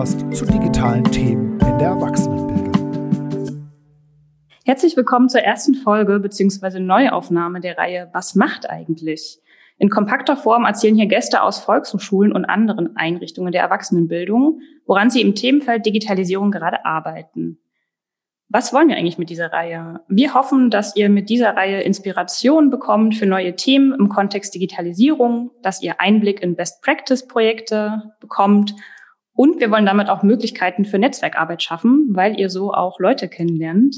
Podcast zu digitalen Themen in der Erwachsenenbildung. Herzlich willkommen zur ersten Folge bzw. Neuaufnahme der Reihe Was macht eigentlich? In kompakter Form erzählen hier Gäste aus Volkshochschulen und anderen Einrichtungen der Erwachsenenbildung, woran sie im Themenfeld Digitalisierung gerade arbeiten. Was wollen wir eigentlich mit dieser Reihe? Wir hoffen, dass ihr mit dieser Reihe Inspiration bekommt für neue Themen im Kontext Digitalisierung, dass ihr Einblick in Best-Practice-Projekte bekommt und wir wollen damit auch Möglichkeiten für Netzwerkarbeit schaffen, weil ihr so auch Leute kennenlernt,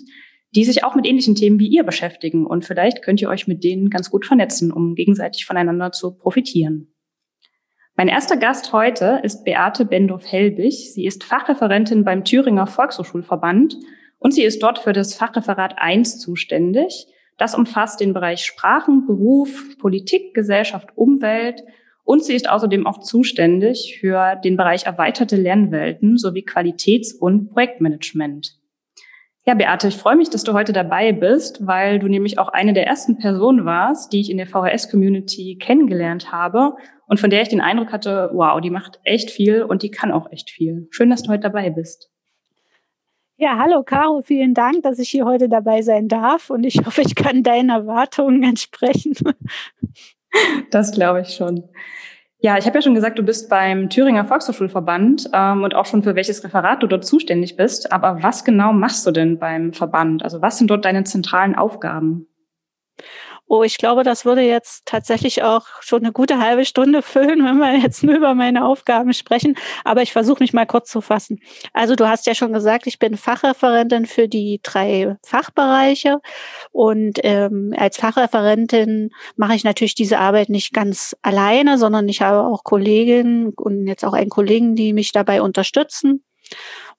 die sich auch mit ähnlichen Themen wie ihr beschäftigen und vielleicht könnt ihr euch mit denen ganz gut vernetzen, um gegenseitig voneinander zu profitieren. Mein erster Gast heute ist Beate Bendorf-Helbig. Sie ist Fachreferentin beim Thüringer Volkshochschulverband und sie ist dort für das Fachreferat 1 zuständig. Das umfasst den Bereich Sprachen, Beruf, Politik, Gesellschaft, Umwelt. Und sie ist außerdem auch zuständig für den Bereich erweiterte Lernwelten sowie Qualitäts- und Projektmanagement. Ja, Beate, ich freue mich, dass du heute dabei bist, weil du nämlich auch eine der ersten Personen warst, die ich in der VHS-Community kennengelernt habe und von der ich den Eindruck hatte, wow, die macht echt viel und die kann auch echt viel. Schön, dass du heute dabei bist. Ja, hallo Caro, vielen Dank, dass ich hier heute dabei sein darf und ich hoffe, ich kann deinen Erwartungen entsprechen. Das glaube ich schon. Ja, ich habe ja schon gesagt, du bist beim Thüringer Volkshochschulverband ähm, und auch schon für welches Referat du dort zuständig bist. Aber was genau machst du denn beim Verband? Also was sind dort deine zentralen Aufgaben? Oh, ich glaube, das würde jetzt tatsächlich auch schon eine gute halbe Stunde füllen, wenn wir jetzt nur über meine Aufgaben sprechen. Aber ich versuche mich mal kurz zu fassen. Also du hast ja schon gesagt, ich bin Fachreferentin für die drei Fachbereiche. Und ähm, als Fachreferentin mache ich natürlich diese Arbeit nicht ganz alleine, sondern ich habe auch Kolleginnen und jetzt auch einen Kollegen, die mich dabei unterstützen.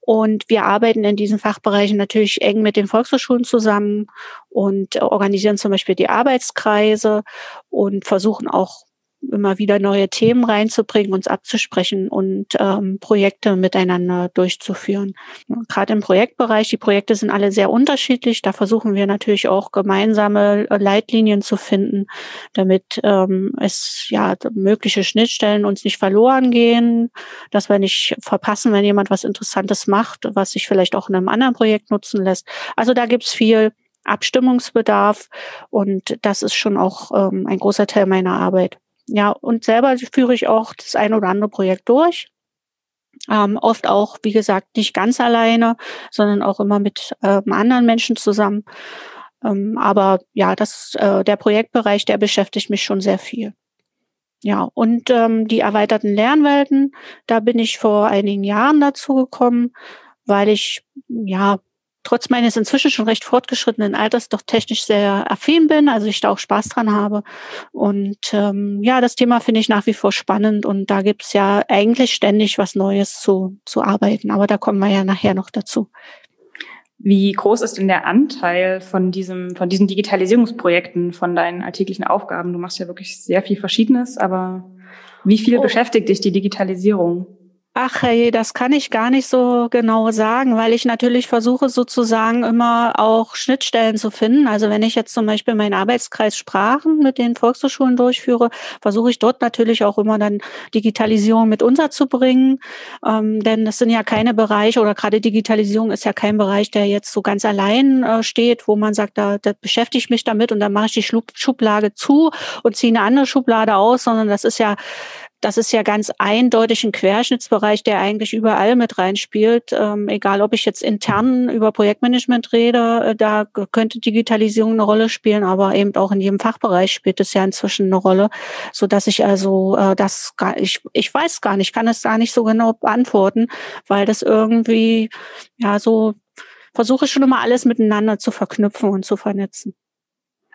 Und wir arbeiten in diesen Fachbereichen natürlich eng mit den Volkshochschulen zusammen und organisieren zum Beispiel die Arbeitskreise und versuchen auch immer wieder neue Themen reinzubringen, uns abzusprechen und ähm, Projekte miteinander durchzuführen. Gerade im Projektbereich, die Projekte sind alle sehr unterschiedlich. Da versuchen wir natürlich auch gemeinsame äh, Leitlinien zu finden, damit ähm, es ja mögliche Schnittstellen uns nicht verloren gehen, dass wir nicht verpassen, wenn jemand was Interessantes macht, was sich vielleicht auch in einem anderen Projekt nutzen lässt. Also da gibt's viel Abstimmungsbedarf und das ist schon auch ähm, ein großer Teil meiner Arbeit. Ja, und selber führe ich auch das ein oder andere Projekt durch. Ähm, oft auch, wie gesagt, nicht ganz alleine, sondern auch immer mit ähm, anderen Menschen zusammen. Ähm, aber ja, das, äh, der Projektbereich, der beschäftigt mich schon sehr viel. Ja, und ähm, die erweiterten Lernwelten, da bin ich vor einigen Jahren dazu gekommen, weil ich ja trotz meines inzwischen schon recht fortgeschrittenen Alters doch technisch sehr affin bin, also ich da auch Spaß dran habe. Und ähm, ja, das Thema finde ich nach wie vor spannend und da gibt's ja eigentlich ständig was Neues zu, zu arbeiten. Aber da kommen wir ja nachher noch dazu. Wie groß ist denn der Anteil von diesem, von diesen Digitalisierungsprojekten, von deinen alltäglichen Aufgaben? Du machst ja wirklich sehr viel Verschiedenes, aber wie viel oh. beschäftigt dich die Digitalisierung? Ach hey, das kann ich gar nicht so genau sagen, weil ich natürlich versuche sozusagen immer auch Schnittstellen zu finden. Also wenn ich jetzt zum Beispiel meinen Arbeitskreis Sprachen mit den Volkshochschulen durchführe, versuche ich dort natürlich auch immer dann Digitalisierung mit unterzubringen. Ähm, denn das sind ja keine Bereiche oder gerade Digitalisierung ist ja kein Bereich, der jetzt so ganz allein äh, steht, wo man sagt, da, da beschäftige ich mich damit und dann mache ich die Schublade zu und ziehe eine andere Schublade aus, sondern das ist ja das ist ja ganz eindeutig ein Querschnittsbereich, der eigentlich überall mit reinspielt. Ähm, egal, ob ich jetzt intern über Projektmanagement rede, äh, da könnte Digitalisierung eine Rolle spielen, aber eben auch in jedem Fachbereich spielt es ja inzwischen eine Rolle, so dass ich also äh, das gar, ich ich weiß gar nicht, kann es gar nicht so genau beantworten, weil das irgendwie ja so versuche schon immer alles miteinander zu verknüpfen und zu vernetzen.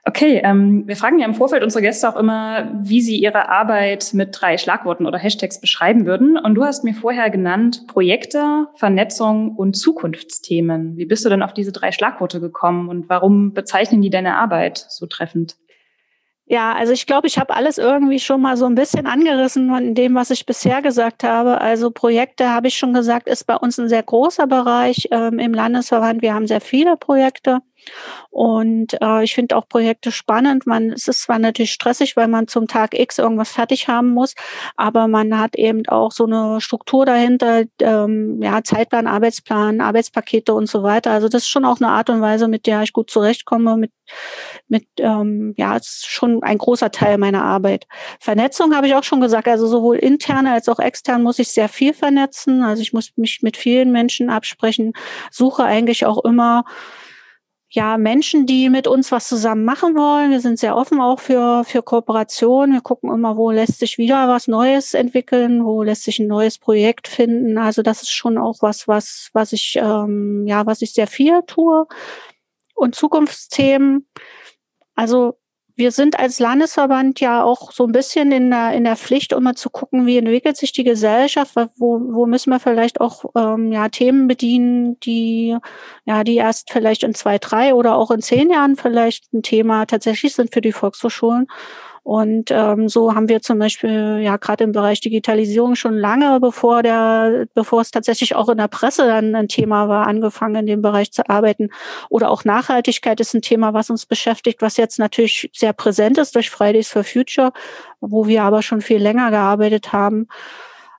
Okay, ähm, wir fragen ja im Vorfeld unsere Gäste auch immer, wie sie ihre Arbeit mit drei Schlagworten oder Hashtags beschreiben würden. Und du hast mir vorher genannt Projekte, Vernetzung und Zukunftsthemen. Wie bist du denn auf diese drei Schlagworte gekommen und warum bezeichnen die deine Arbeit so treffend? Ja, also ich glaube, ich habe alles irgendwie schon mal so ein bisschen angerissen von dem, was ich bisher gesagt habe. Also Projekte, habe ich schon gesagt, ist bei uns ein sehr großer Bereich ähm, im Landesverband. Wir haben sehr viele Projekte. Und äh, ich finde auch Projekte spannend. Man, es ist zwar natürlich stressig, weil man zum Tag X irgendwas fertig haben muss, aber man hat eben auch so eine Struktur dahinter, ähm, ja, Zeitplan, Arbeitsplan, Arbeitspakete und so weiter. Also das ist schon auch eine Art und Weise, mit der ich gut zurechtkomme, mit, mit ähm, ja, ist schon ein großer Teil meiner Arbeit. Vernetzung habe ich auch schon gesagt, also sowohl intern als auch extern muss ich sehr viel vernetzen. Also ich muss mich mit vielen Menschen absprechen, suche eigentlich auch immer ja, Menschen, die mit uns was zusammen machen wollen. Wir sind sehr offen auch für, für Kooperation. Wir gucken immer, wo lässt sich wieder was Neues entwickeln, wo lässt sich ein neues Projekt finden. Also das ist schon auch was, was, was ich, ähm, ja, was ich sehr viel tue. Und Zukunftsthemen. Also wir sind als Landesverband ja auch so ein bisschen in der, in der Pflicht, um mal zu gucken, wie entwickelt sich die Gesellschaft, wo, wo müssen wir vielleicht auch ähm, ja, Themen bedienen, die ja, die erst vielleicht in zwei, drei oder auch in zehn Jahren vielleicht ein Thema tatsächlich sind für die Volkshochschulen. Und ähm, so haben wir zum Beispiel ja gerade im Bereich Digitalisierung schon lange, bevor der, bevor es tatsächlich auch in der Presse dann ein Thema war, angefangen in dem Bereich zu arbeiten. Oder auch Nachhaltigkeit ist ein Thema, was uns beschäftigt, was jetzt natürlich sehr präsent ist durch Fridays for Future, wo wir aber schon viel länger gearbeitet haben.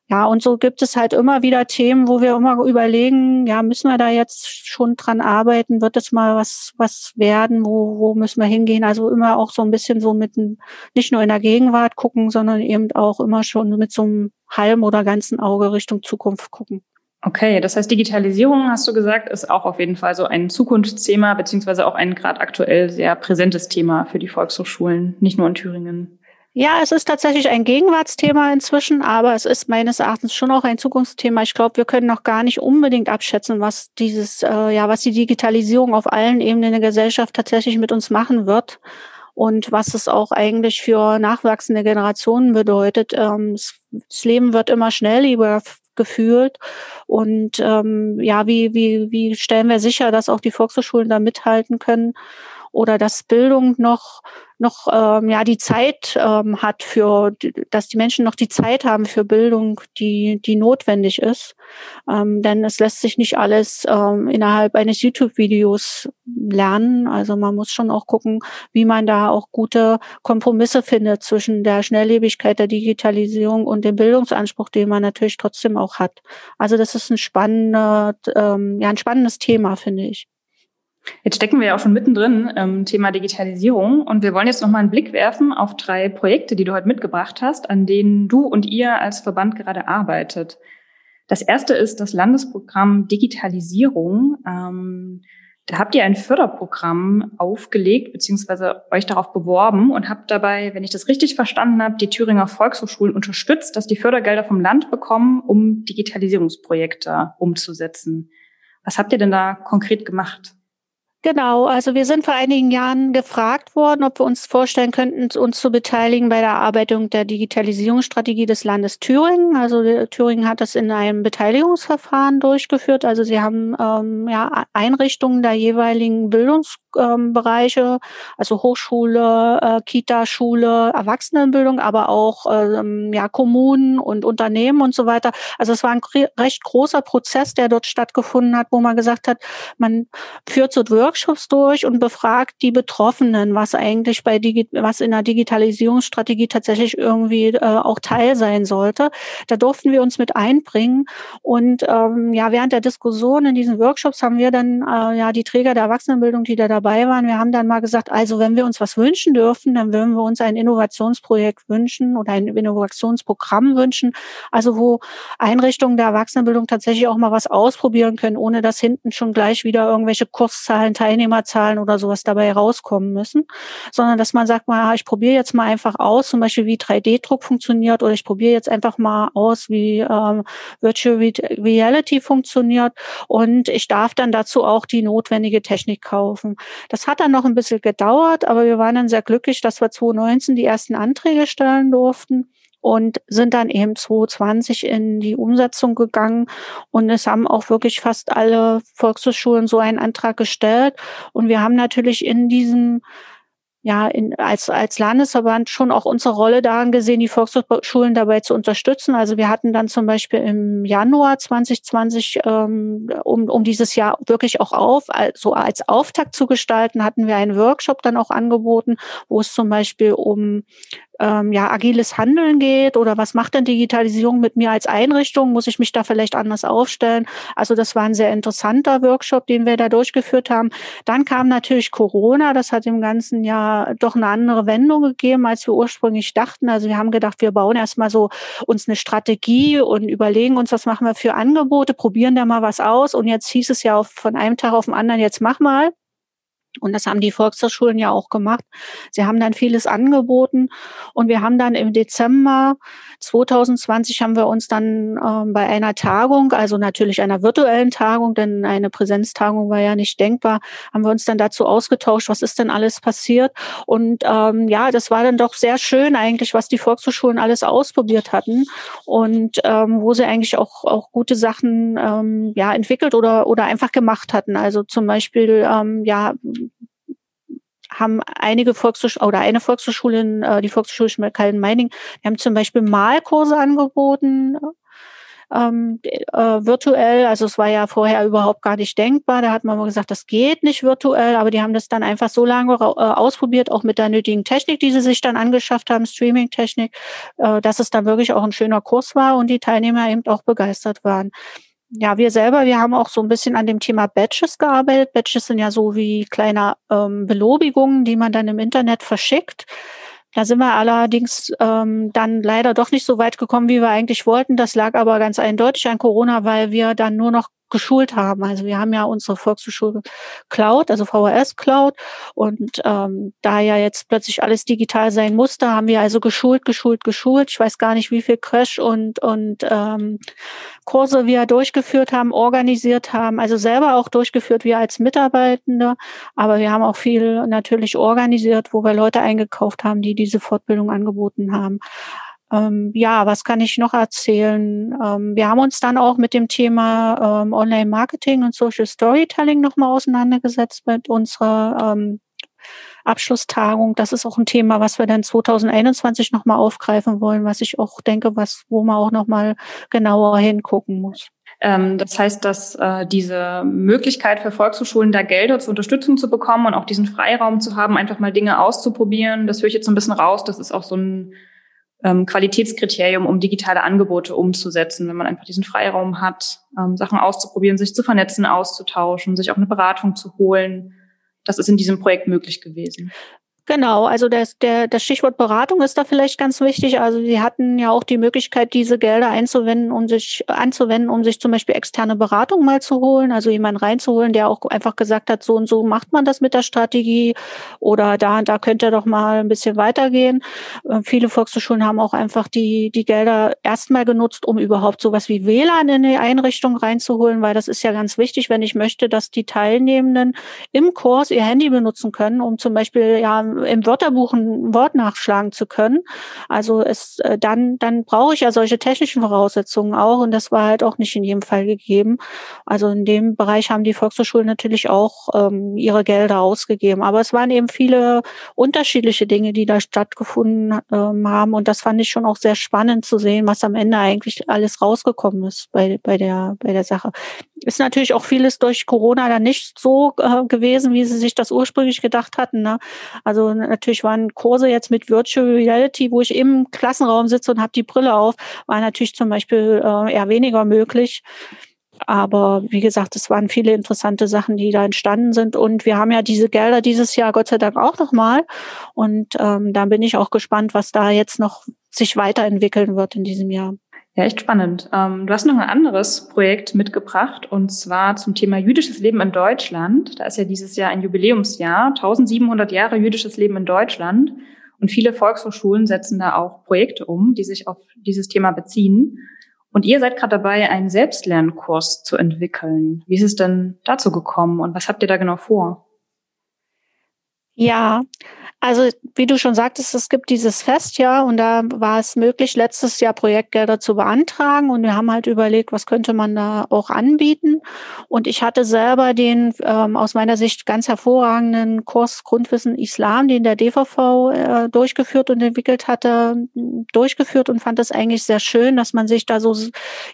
Ja, und so gibt es halt immer wieder Themen, wo wir immer überlegen, ja, müssen wir da jetzt schon dran arbeiten? Wird es mal was, was werden? Wo, wo müssen wir hingehen? Also immer auch so ein bisschen so mit, nicht nur in der Gegenwart gucken, sondern eben auch immer schon mit so einem halben oder ganzen Auge Richtung Zukunft gucken. Okay, das heißt, Digitalisierung, hast du gesagt, ist auch auf jeden Fall so ein Zukunftsthema, beziehungsweise auch ein gerade aktuell sehr präsentes Thema für die Volkshochschulen, nicht nur in Thüringen. Ja, es ist tatsächlich ein Gegenwartsthema inzwischen, aber es ist meines Erachtens schon auch ein Zukunftsthema. Ich glaube, wir können noch gar nicht unbedingt abschätzen, was dieses, äh, ja, was die Digitalisierung auf allen Ebenen der Gesellschaft tatsächlich mit uns machen wird und was es auch eigentlich für nachwachsende Generationen bedeutet. Ähm, das Leben wird immer schnelllebiger gefühlt und ähm, ja, wie wie wie stellen wir sicher, dass auch die Volkshochschulen da mithalten können oder dass Bildung noch noch ähm, ja die Zeit ähm, hat für, dass die Menschen noch die Zeit haben für Bildung, die die notwendig ist. Ähm, denn es lässt sich nicht alles ähm, innerhalb eines YouTube-Videos lernen. Also man muss schon auch gucken, wie man da auch gute Kompromisse findet zwischen der Schnelllebigkeit der Digitalisierung und dem Bildungsanspruch, den man natürlich trotzdem auch hat. Also das ist ein spannender, ähm, ja ein spannendes Thema, finde ich. Jetzt stecken wir ja auch schon mittendrin im Thema Digitalisierung und wir wollen jetzt noch mal einen Blick werfen auf drei Projekte, die du heute mitgebracht hast, an denen du und ihr als Verband gerade arbeitet. Das erste ist das Landesprogramm Digitalisierung. Ähm, da habt ihr ein Förderprogramm aufgelegt beziehungsweise euch darauf beworben und habt dabei, wenn ich das richtig verstanden habe, die Thüringer Volkshochschulen unterstützt, dass die Fördergelder vom Land bekommen, um Digitalisierungsprojekte umzusetzen. Was habt ihr denn da konkret gemacht? Genau, also wir sind vor einigen Jahren gefragt worden, ob wir uns vorstellen könnten, uns zu beteiligen bei der Erarbeitung der Digitalisierungsstrategie des Landes Thüringen. Also Thüringen hat das in einem Beteiligungsverfahren durchgeführt. Also sie haben ähm, ja, Einrichtungen der jeweiligen Bildungsbereiche, also Hochschule, äh, Kita, Schule, Erwachsenenbildung, aber auch ähm, ja, Kommunen und Unternehmen und so weiter. Also es war ein recht großer Prozess, der dort stattgefunden hat, wo man gesagt hat, man führt so Workshops durch und befragt die Betroffenen, was eigentlich bei Digi was in der Digitalisierungsstrategie tatsächlich irgendwie äh, auch Teil sein sollte. Da durften wir uns mit einbringen und ähm, ja während der Diskussion in diesen Workshops haben wir dann äh, ja die Träger der Erwachsenenbildung, die da dabei waren, wir haben dann mal gesagt, also wenn wir uns was wünschen dürfen, dann würden wir uns ein Innovationsprojekt wünschen oder ein Innovationsprogramm wünschen, also wo Einrichtungen der Erwachsenenbildung tatsächlich auch mal was ausprobieren können, ohne dass hinten schon gleich wieder irgendwelche Kurszahlen Teilnehmerzahlen oder sowas dabei rauskommen müssen, sondern dass man sagt, mal, ich probiere jetzt mal einfach aus, zum Beispiel wie 3D-Druck funktioniert oder ich probiere jetzt einfach mal aus, wie ähm, Virtual Reality funktioniert. Und ich darf dann dazu auch die notwendige Technik kaufen. Das hat dann noch ein bisschen gedauert, aber wir waren dann sehr glücklich, dass wir 2019 die ersten Anträge stellen durften und sind dann eben 2020 in die Umsetzung gegangen. Und es haben auch wirklich fast alle Volkshochschulen so einen Antrag gestellt. Und wir haben natürlich in diesem ja in, als, als Landesverband schon auch unsere Rolle daran gesehen, die Volkshochschulen dabei zu unterstützen. Also wir hatten dann zum Beispiel im Januar 2020, ähm, um, um dieses Jahr wirklich auch auf, so als Auftakt zu gestalten, hatten wir einen Workshop dann auch angeboten, wo es zum Beispiel um ähm, ja, agiles Handeln geht oder was macht denn Digitalisierung mit mir als Einrichtung? Muss ich mich da vielleicht anders aufstellen? Also das war ein sehr interessanter Workshop, den wir da durchgeführt haben. Dann kam natürlich Corona. Das hat im ganzen Jahr doch eine andere Wendung gegeben, als wir ursprünglich dachten. Also wir haben gedacht, wir bauen erstmal so uns eine Strategie und überlegen uns, was machen wir für Angebote, probieren da mal was aus. Und jetzt hieß es ja von einem Tag auf den anderen, jetzt mach mal. Und das haben die Volkshochschulen ja auch gemacht. Sie haben dann vieles angeboten und wir haben dann im Dezember 2020 haben wir uns dann ähm, bei einer Tagung, also natürlich einer virtuellen Tagung, denn eine Präsenztagung war ja nicht denkbar, haben wir uns dann dazu ausgetauscht, was ist denn alles passiert. Und ähm, ja, das war dann doch sehr schön eigentlich, was die Volkshochschulen alles ausprobiert hatten und ähm, wo sie eigentlich auch, auch gute Sachen ähm, ja entwickelt oder, oder einfach gemacht hatten. Also zum Beispiel ähm, ja haben einige Volkshochschulen oder eine Volkshochschule, äh, die Volkshochschule Schmalkalden-Meining, die haben zum Beispiel Malkurse angeboten, ähm, äh, virtuell. Also es war ja vorher überhaupt gar nicht denkbar. Da hat man mal gesagt, das geht nicht virtuell, aber die haben das dann einfach so lange äh, ausprobiert, auch mit der nötigen Technik, die sie sich dann angeschafft haben, Streaming-Technik, äh, dass es dann wirklich auch ein schöner Kurs war und die Teilnehmer eben auch begeistert waren ja, wir selber, wir haben auch so ein bisschen an dem Thema Badges gearbeitet. Badges sind ja so wie kleine ähm, Belobigungen, die man dann im Internet verschickt. Da sind wir allerdings ähm, dann leider doch nicht so weit gekommen, wie wir eigentlich wollten. Das lag aber ganz eindeutig an Corona, weil wir dann nur noch geschult haben. Also wir haben ja unsere Volkshochschule Cloud, also VHS Cloud. Und ähm, da ja jetzt plötzlich alles digital sein musste, haben wir also geschult, geschult, geschult. Ich weiß gar nicht, wie viel Crash und, und ähm, Kurse wir durchgeführt haben, organisiert haben, also selber auch durchgeführt, wir als Mitarbeitende. Aber wir haben auch viel natürlich organisiert, wo wir Leute eingekauft haben, die diese Fortbildung angeboten haben. Ähm, ja, was kann ich noch erzählen? Ähm, wir haben uns dann auch mit dem Thema ähm, Online-Marketing und Social Storytelling nochmal auseinandergesetzt mit unserer ähm, Abschlusstagung. Das ist auch ein Thema, was wir dann 2021 nochmal aufgreifen wollen, was ich auch denke, was, wo man auch nochmal genauer hingucken muss. Ähm, das heißt, dass äh, diese Möglichkeit für Volkshochschulen, da Gelder zur Unterstützung zu bekommen und auch diesen Freiraum zu haben, einfach mal Dinge auszuprobieren, das höre ich jetzt so ein bisschen raus. Das ist auch so ein ähm, Qualitätskriterium, um digitale Angebote umzusetzen, wenn man einfach diesen Freiraum hat, ähm, Sachen auszuprobieren, sich zu vernetzen, auszutauschen, sich auch eine Beratung zu holen. Das ist in diesem Projekt möglich gewesen. Genau, also das, der, das Stichwort Beratung ist da vielleicht ganz wichtig. Also sie hatten ja auch die Möglichkeit, diese Gelder einzuwenden, um sich anzuwenden, um sich zum Beispiel externe Beratung mal zu holen, also jemanden reinzuholen, der auch einfach gesagt hat, so und so macht man das mit der Strategie oder da, da könnte ihr doch mal ein bisschen weitergehen. Äh, viele Volkshochschulen haben auch einfach die, die Gelder erstmal genutzt, um überhaupt sowas wie WLAN in die Einrichtung reinzuholen, weil das ist ja ganz wichtig, wenn ich möchte, dass die Teilnehmenden im Kurs ihr Handy benutzen können, um zum Beispiel ja im Wörterbuch ein Wort nachschlagen zu können. Also es äh, dann dann brauche ich ja solche technischen Voraussetzungen auch und das war halt auch nicht in jedem Fall gegeben. Also in dem Bereich haben die Volkshochschulen natürlich auch ähm, ihre Gelder ausgegeben, aber es waren eben viele unterschiedliche Dinge, die da stattgefunden ähm, haben und das fand ich schon auch sehr spannend zu sehen, was am Ende eigentlich alles rausgekommen ist bei bei der bei der Sache. Ist natürlich auch vieles durch Corona dann nicht so äh, gewesen, wie sie sich das ursprünglich gedacht hatten. Ne? Also natürlich waren Kurse jetzt mit Virtual Reality, wo ich im Klassenraum sitze und habe die Brille auf, war natürlich zum Beispiel äh, eher weniger möglich. Aber wie gesagt, es waren viele interessante Sachen, die da entstanden sind. Und wir haben ja diese Gelder dieses Jahr Gott sei Dank auch nochmal. Und ähm, da bin ich auch gespannt, was da jetzt noch sich weiterentwickeln wird in diesem Jahr. Ja, echt spannend. Ähm, du hast noch ein anderes Projekt mitgebracht und zwar zum Thema jüdisches Leben in Deutschland. Da ist ja dieses Jahr ein Jubiläumsjahr, 1700 Jahre jüdisches Leben in Deutschland. Und viele Volkshochschulen setzen da auch Projekte um, die sich auf dieses Thema beziehen. Und ihr seid gerade dabei, einen Selbstlernkurs zu entwickeln. Wie ist es denn dazu gekommen und was habt ihr da genau vor? Ja, Also wie du schon sagtest, es gibt dieses Festjahr und da war es möglich, letztes Jahr Projektgelder zu beantragen und wir haben halt überlegt, was könnte man da auch anbieten. Und ich hatte selber den ähm, aus meiner Sicht ganz hervorragenden Kurs Grundwissen Islam, den der DVV äh, durchgeführt und entwickelt hatte, durchgeführt und fand es eigentlich sehr schön, dass man sich da so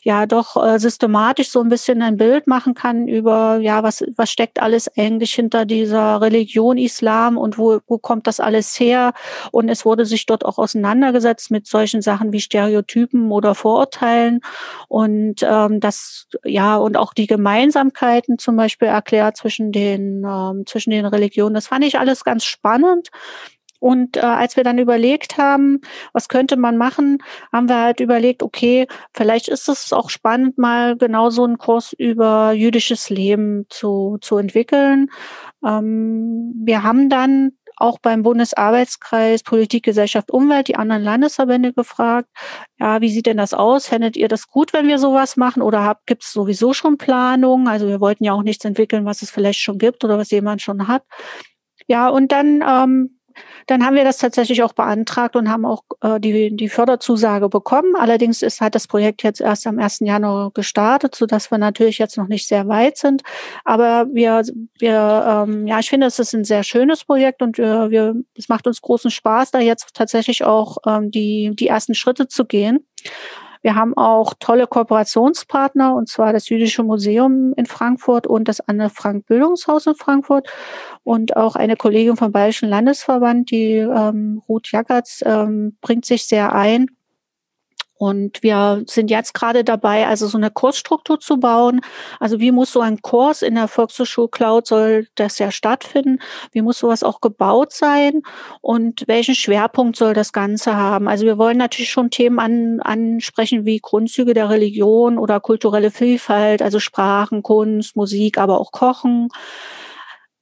ja doch äh, systematisch so ein bisschen ein Bild machen kann über ja was was steckt alles eigentlich hinter dieser Religion Islam und wo wo kommt das das alles her? Und es wurde sich dort auch auseinandergesetzt mit solchen Sachen wie Stereotypen oder Vorurteilen und ähm, das ja und auch die Gemeinsamkeiten zum Beispiel erklärt zwischen den ähm, zwischen den Religionen. Das fand ich alles ganz spannend. Und äh, als wir dann überlegt haben, was könnte man machen, haben wir halt überlegt, okay, vielleicht ist es auch spannend, mal genau so einen Kurs über jüdisches Leben zu, zu entwickeln. Ähm, wir haben dann auch beim Bundesarbeitskreis Politik, Gesellschaft, Umwelt die anderen Landesverbände gefragt, ja, wie sieht denn das aus? Fändet ihr das gut, wenn wir sowas machen oder gibt es sowieso schon Planungen? Also wir wollten ja auch nichts entwickeln, was es vielleicht schon gibt oder was jemand schon hat. Ja, und dann ähm, dann haben wir das tatsächlich auch beantragt und haben auch äh, die, die Förderzusage bekommen. Allerdings ist halt das Projekt jetzt erst am 1. Januar gestartet, so dass wir natürlich jetzt noch nicht sehr weit sind. Aber wir, wir ähm, ja, ich finde, es ist ein sehr schönes Projekt und wir, wir, es macht uns großen Spaß, da jetzt tatsächlich auch ähm, die, die ersten Schritte zu gehen. Wir haben auch tolle Kooperationspartner, und zwar das Jüdische Museum in Frankfurt und das Anne Frank Bildungshaus in Frankfurt. Und auch eine Kollegin vom Bayerischen Landesverband, die ähm, Ruth Jackertz, ähm, bringt sich sehr ein und wir sind jetzt gerade dabei, also so eine Kursstruktur zu bauen. Also wie muss so ein Kurs in der Volkshochschule Cloud soll das ja stattfinden? Wie muss sowas auch gebaut sein? Und welchen Schwerpunkt soll das Ganze haben? Also wir wollen natürlich schon Themen an, ansprechen wie Grundzüge der Religion oder kulturelle Vielfalt, also Sprachen, Kunst, Musik, aber auch Kochen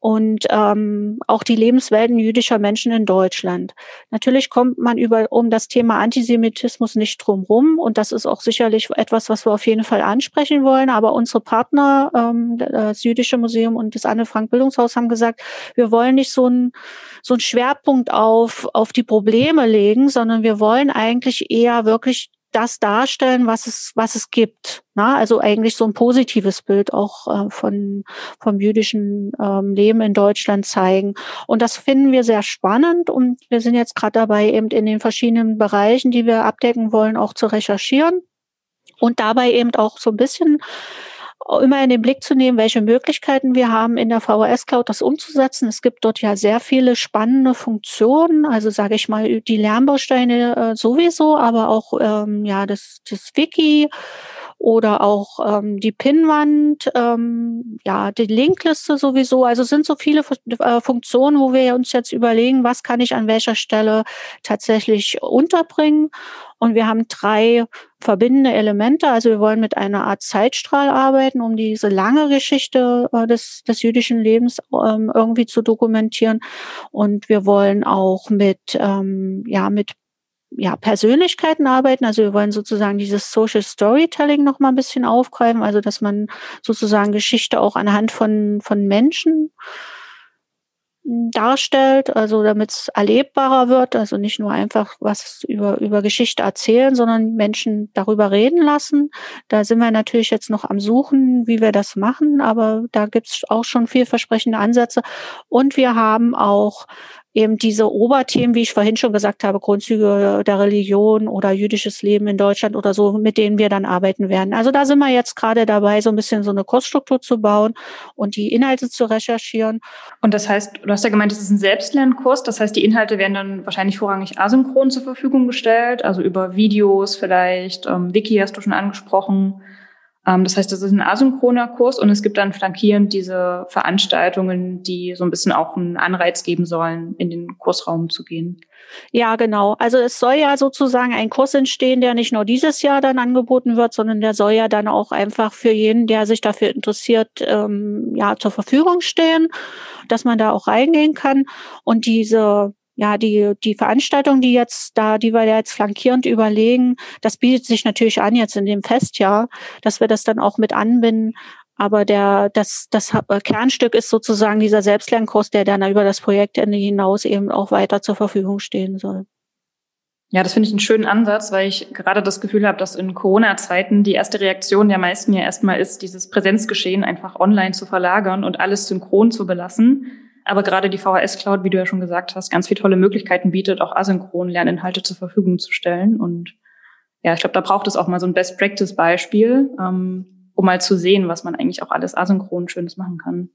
und ähm, auch die Lebenswelten jüdischer Menschen in Deutschland. Natürlich kommt man über um das Thema Antisemitismus nicht drum rum und das ist auch sicherlich etwas, was wir auf jeden Fall ansprechen wollen. Aber unsere Partner, ähm, das Jüdische Museum und das Anne Frank Bildungshaus, haben gesagt, wir wollen nicht so ein so ein Schwerpunkt auf auf die Probleme legen, sondern wir wollen eigentlich eher wirklich das darstellen, was es, was es gibt. Na, also eigentlich so ein positives Bild auch äh, von, vom jüdischen ähm, Leben in Deutschland zeigen. Und das finden wir sehr spannend und wir sind jetzt gerade dabei, eben in den verschiedenen Bereichen, die wir abdecken wollen, auch zu recherchieren und dabei eben auch so ein bisschen immer in den Blick zu nehmen, welche Möglichkeiten wir haben, in der VHS Cloud das umzusetzen. Es gibt dort ja sehr viele spannende Funktionen, also sage ich mal die Lernbausteine äh, sowieso, aber auch ähm, ja das, das Wiki oder auch ähm, die Pinwand, ähm, ja, die Linkliste sowieso. Also sind so viele äh, Funktionen, wo wir uns jetzt überlegen, was kann ich an welcher Stelle tatsächlich unterbringen. Und wir haben drei verbindende Elemente. Also wir wollen mit einer Art Zeitstrahl arbeiten, um diese lange Geschichte äh, des, des jüdischen Lebens ähm, irgendwie zu dokumentieren. Und wir wollen auch mit, ähm, ja, mit ja, Persönlichkeiten arbeiten. Also wir wollen sozusagen dieses Social Storytelling noch mal ein bisschen aufgreifen, also dass man sozusagen Geschichte auch anhand von, von Menschen hm, darstellt, also damit es erlebbarer wird, also nicht nur einfach was über, über Geschichte erzählen, sondern Menschen darüber reden lassen. Da sind wir natürlich jetzt noch am Suchen, wie wir das machen, aber da gibt es auch schon vielversprechende Ansätze. Und wir haben auch eben diese Oberthemen, wie ich vorhin schon gesagt habe, Grundzüge der Religion oder jüdisches Leben in Deutschland oder so, mit denen wir dann arbeiten werden. Also da sind wir jetzt gerade dabei, so ein bisschen so eine Kursstruktur zu bauen und die Inhalte zu recherchieren. Und das heißt, du hast ja gemeint, es ist ein Selbstlernkurs, das heißt, die Inhalte werden dann wahrscheinlich vorrangig asynchron zur Verfügung gestellt, also über Videos vielleicht, ähm, Wiki hast du schon angesprochen. Ähm, das heißt, das ist ein asynchroner Kurs und es gibt dann flankierend diese Veranstaltungen, die so ein bisschen auch einen Anreiz geben sollen, in den Kursraum zu gehen. Ja, genau. Also es soll ja sozusagen ein Kurs entstehen, der nicht nur dieses Jahr dann angeboten wird, sondern der soll ja dann auch einfach für jeden, der sich dafür interessiert, ähm, ja zur Verfügung stehen, dass man da auch reingehen kann. Und diese ja, die, die Veranstaltung, die jetzt da, die wir jetzt flankierend überlegen, das bietet sich natürlich an jetzt in dem Festjahr, dass wir das dann auch mit anbinden, Aber der, das, das Kernstück ist sozusagen dieser Selbstlernkurs, der dann über das Projektende hinaus eben auch weiter zur Verfügung stehen soll. Ja, das finde ich einen schönen Ansatz, weil ich gerade das Gefühl habe, dass in Corona-Zeiten die erste Reaktion der meisten ja erstmal ist, dieses Präsenzgeschehen einfach online zu verlagern und alles synchron zu belassen. Aber gerade die VHS Cloud, wie du ja schon gesagt hast, ganz viele tolle Möglichkeiten bietet, auch asynchron Lerninhalte zur Verfügung zu stellen. Und ja, ich glaube, da braucht es auch mal so ein Best-Practice-Beispiel, ähm, um mal zu sehen, was man eigentlich auch alles asynchron Schönes machen kann.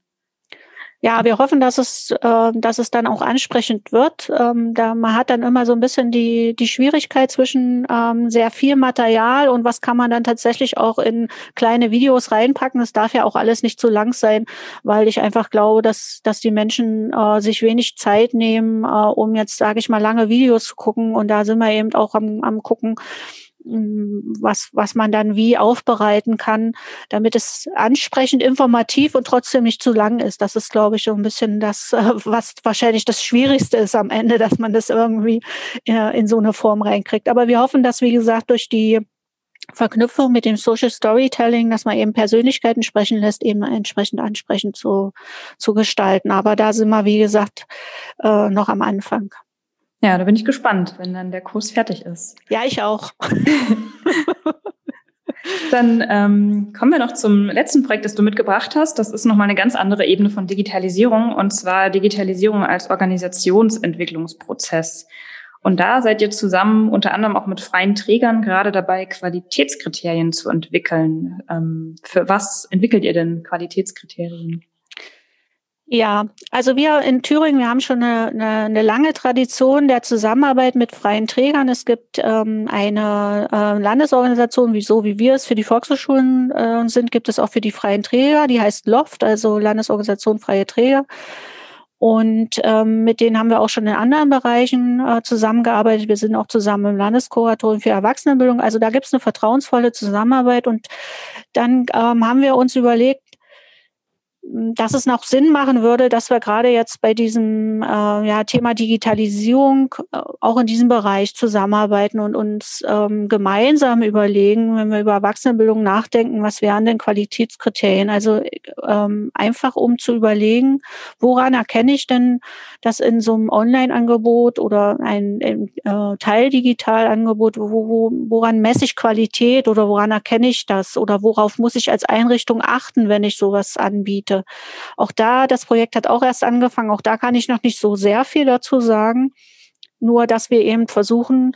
Ja, wir hoffen, dass es, äh, dass es dann auch ansprechend wird. Ähm, da man hat dann immer so ein bisschen die die Schwierigkeit zwischen ähm, sehr viel Material und was kann man dann tatsächlich auch in kleine Videos reinpacken. Das darf ja auch alles nicht zu lang sein, weil ich einfach glaube, dass dass die Menschen äh, sich wenig Zeit nehmen, äh, um jetzt sage ich mal lange Videos zu gucken. Und da sind wir eben auch am, am gucken was, was man dann wie aufbereiten kann, damit es ansprechend, informativ und trotzdem nicht zu lang ist. Das ist, glaube ich, so ein bisschen das, äh, was wahrscheinlich das Schwierigste ist am Ende, dass man das irgendwie äh, in so eine Form reinkriegt. Aber wir hoffen, dass, wie gesagt, durch die Verknüpfung mit dem Social Storytelling, dass man eben Persönlichkeiten sprechen lässt, eben entsprechend ansprechend zu, zu gestalten. Aber da sind wir, wie gesagt, äh, noch am Anfang. Ja, da bin ich gespannt, wenn dann der Kurs fertig ist. Ja, ich auch. Dann ähm, kommen wir noch zum letzten Projekt, das du mitgebracht hast. Das ist nochmal eine ganz andere Ebene von Digitalisierung, und zwar Digitalisierung als Organisationsentwicklungsprozess. Und da seid ihr zusammen unter anderem auch mit freien Trägern gerade dabei, Qualitätskriterien zu entwickeln. Ähm, für was entwickelt ihr denn Qualitätskriterien? Ja, also wir in Thüringen, wir haben schon eine, eine, eine lange Tradition der Zusammenarbeit mit freien Trägern. Es gibt ähm, eine äh, Landesorganisation, wie so wie wir es für die Volkshochschulen äh, sind, gibt es auch für die freien Träger. Die heißt LOFT, also Landesorganisation Freie Träger. Und ähm, mit denen haben wir auch schon in anderen Bereichen äh, zusammengearbeitet. Wir sind auch zusammen im Landeskuratorium für Erwachsenenbildung. Also da gibt es eine vertrauensvolle Zusammenarbeit. Und dann ähm, haben wir uns überlegt, dass es noch Sinn machen würde, dass wir gerade jetzt bei diesem äh, ja, Thema Digitalisierung äh, auch in diesem Bereich zusammenarbeiten und uns ähm, gemeinsam überlegen, wenn wir über Erwachsenenbildung nachdenken, was wären denn Qualitätskriterien? Also ähm, einfach um zu überlegen, woran erkenne ich denn, dass in so einem Online-Angebot oder ein, ein äh, Teildigital-Angebot, wo, wo, woran messe ich Qualität oder woran erkenne ich das oder worauf muss ich als Einrichtung achten, wenn ich sowas anbiete? Auch da, das Projekt hat auch erst angefangen, auch da kann ich noch nicht so sehr viel dazu sagen. Nur, dass wir eben versuchen,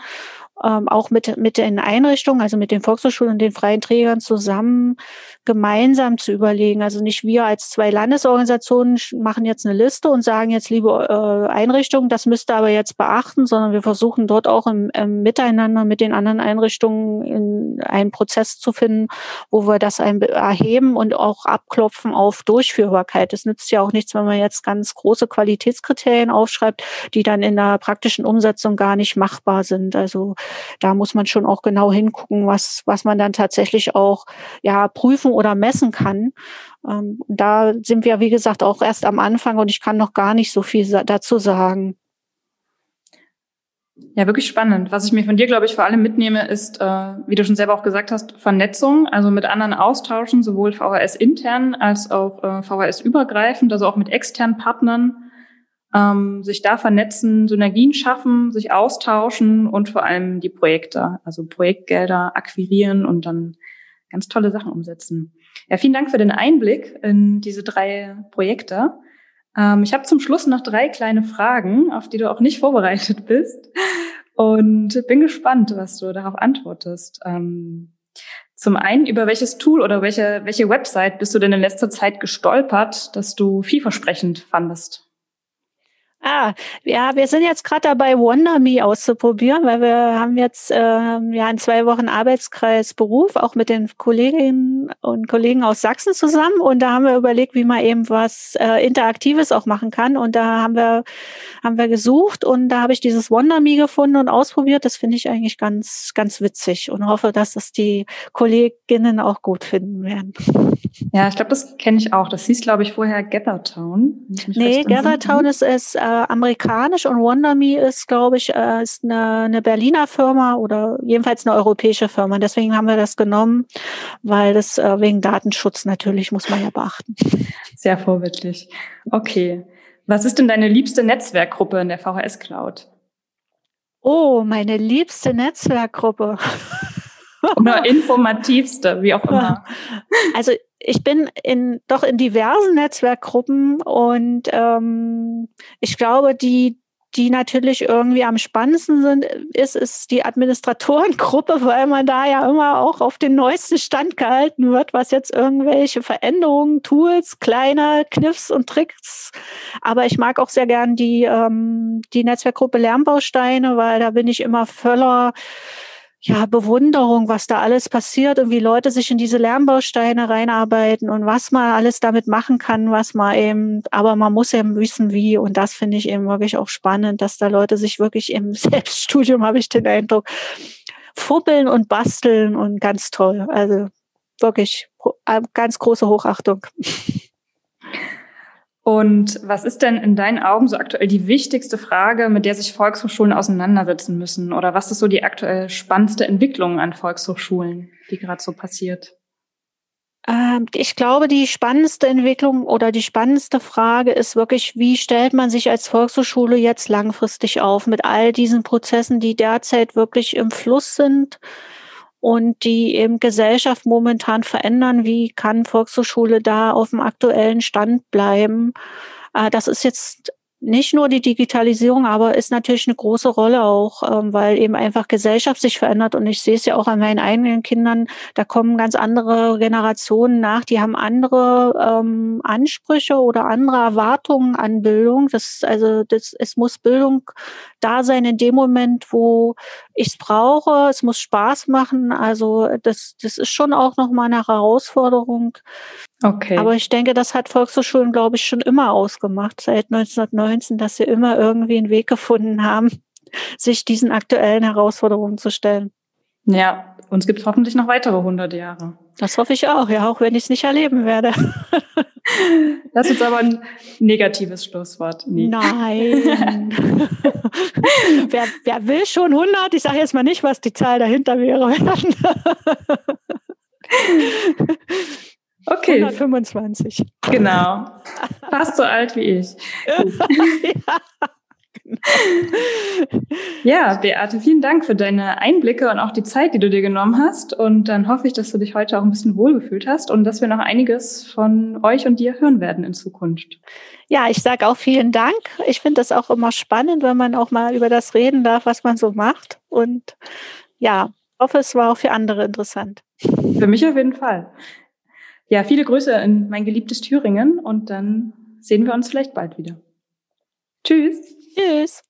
ähm, auch mit, mit den Einrichtungen, also mit den Volkshochschulen und den freien Trägern zusammen gemeinsam zu überlegen. Also nicht wir als zwei Landesorganisationen machen jetzt eine Liste und sagen jetzt, liebe äh, Einrichtungen, das müsst ihr aber jetzt beachten, sondern wir versuchen dort auch im, im Miteinander mit den anderen Einrichtungen in einen Prozess zu finden, wo wir das erheben und auch abklopfen auf Durchführbarkeit. Es nützt ja auch nichts, wenn man jetzt ganz große Qualitätskriterien aufschreibt, die dann in der praktischen Umsetzung gar nicht machbar sind. Also da muss man schon auch genau hingucken, was, was man dann tatsächlich auch ja prüfen oder messen kann. Ähm, da sind wir, wie gesagt, auch erst am Anfang und ich kann noch gar nicht so viel dazu sagen. Ja, wirklich spannend. Was ich mir von dir, glaube ich, vor allem mitnehme, ist, äh, wie du schon selber auch gesagt hast, Vernetzung, also mit anderen austauschen, sowohl VHS intern als auch äh, VHS übergreifend, also auch mit externen Partnern ähm, sich da vernetzen, Synergien schaffen, sich austauschen und vor allem die Projekte, also Projektgelder akquirieren und dann ganz tolle Sachen umsetzen. Ja, vielen Dank für den Einblick in diese drei Projekte. Ähm, ich habe zum Schluss noch drei kleine Fragen, auf die du auch nicht vorbereitet bist und bin gespannt, was du darauf antwortest. Ähm, zum einen, über welches Tool oder welche, welche Website bist du denn in letzter Zeit gestolpert, dass du vielversprechend fandest? Ah, ja, wir sind jetzt gerade dabei, WonderMe auszuprobieren, weil wir haben jetzt ähm, ja in zwei Wochen Arbeitskreis Beruf, auch mit den Kolleginnen und Kollegen aus Sachsen zusammen. Und da haben wir überlegt, wie man eben was äh, Interaktives auch machen kann. Und da haben wir haben wir gesucht und da habe ich dieses WonderMe gefunden und ausprobiert. Das finde ich eigentlich ganz ganz witzig und hoffe, dass das die Kolleginnen auch gut finden werden. Ja, ich glaube, das kenne ich auch. Das hieß, glaube ich, vorher Gathertown. Nee, Gathertown ist es. Äh, amerikanisch und WonderMe ist, glaube ich, äh, ist eine, eine Berliner Firma oder jedenfalls eine europäische Firma. Deswegen haben wir das genommen, weil das äh, wegen Datenschutz natürlich muss man ja beachten. Sehr vorbildlich. Okay. Was ist denn deine liebste Netzwerkgruppe in der VHS Cloud? Oh, meine liebste Netzwerkgruppe. Oder informativste, wie auch immer. Also ich bin in doch in diversen Netzwerkgruppen und ähm, ich glaube, die die natürlich irgendwie am spannendsten sind, ist, ist die Administratorengruppe, weil man da ja immer auch auf den neuesten Stand gehalten wird, was jetzt irgendwelche Veränderungen, Tools, kleine Kniffs und Tricks. Aber ich mag auch sehr gern die, ähm, die Netzwerkgruppe Lernbausteine, weil da bin ich immer voller ja, Bewunderung, was da alles passiert und wie Leute sich in diese Lernbausteine reinarbeiten und was man alles damit machen kann, was man eben, aber man muss eben wissen, wie. Und das finde ich eben wirklich auch spannend, dass da Leute sich wirklich im Selbststudium, habe ich den Eindruck, fuppeln und basteln und ganz toll. Also wirklich äh, ganz große Hochachtung. Und was ist denn in deinen Augen so aktuell die wichtigste Frage, mit der sich Volkshochschulen auseinandersetzen müssen? Oder was ist so die aktuell spannendste Entwicklung an Volkshochschulen, die gerade so passiert? Ähm, ich glaube, die spannendste Entwicklung oder die spannendste Frage ist wirklich, wie stellt man sich als Volkshochschule jetzt langfristig auf mit all diesen Prozessen, die derzeit wirklich im Fluss sind? Und die eben Gesellschaft momentan verändern. Wie kann Volkshochschule da auf dem aktuellen Stand bleiben? Äh, das ist jetzt nicht nur die Digitalisierung, aber ist natürlich eine große Rolle auch, ähm, weil eben einfach Gesellschaft sich verändert. Und ich sehe es ja auch an meinen eigenen Kindern, da kommen ganz andere Generationen nach, die haben andere ähm, Ansprüche oder andere Erwartungen an Bildung. Das, also das, es muss Bildung da sein in dem Moment, wo ich es brauche. Es muss Spaß machen. Also das, das ist schon auch nochmal eine Herausforderung. Okay. Aber ich denke, das hat Volkshochschulen, glaube ich, schon immer ausgemacht, seit 1919, dass sie immer irgendwie einen Weg gefunden haben, sich diesen aktuellen Herausforderungen zu stellen. Ja, uns gibt es hoffentlich noch weitere 100 Jahre. Das hoffe ich auch, ja, auch wenn ich es nicht erleben werde. Das ist aber ein negatives Schlusswort. Nee. Nein. wer, wer will schon 100? Ich sage jetzt mal nicht, was die Zahl dahinter wäre. Okay. 125. Genau. Fast so alt wie ich. ja. Ja, Beate, vielen Dank für deine Einblicke und auch die Zeit, die du dir genommen hast. Und dann hoffe ich, dass du dich heute auch ein bisschen wohlgefühlt hast und dass wir noch einiges von euch und dir hören werden in Zukunft. Ja, ich sage auch vielen Dank. Ich finde das auch immer spannend, wenn man auch mal über das reden darf, was man so macht. Und ja, hoffe, es war auch für andere interessant. Für mich auf jeden Fall. Ja, viele Grüße in mein geliebtes Thüringen und dann sehen wir uns vielleicht bald wieder. Tschüss. Tschüss.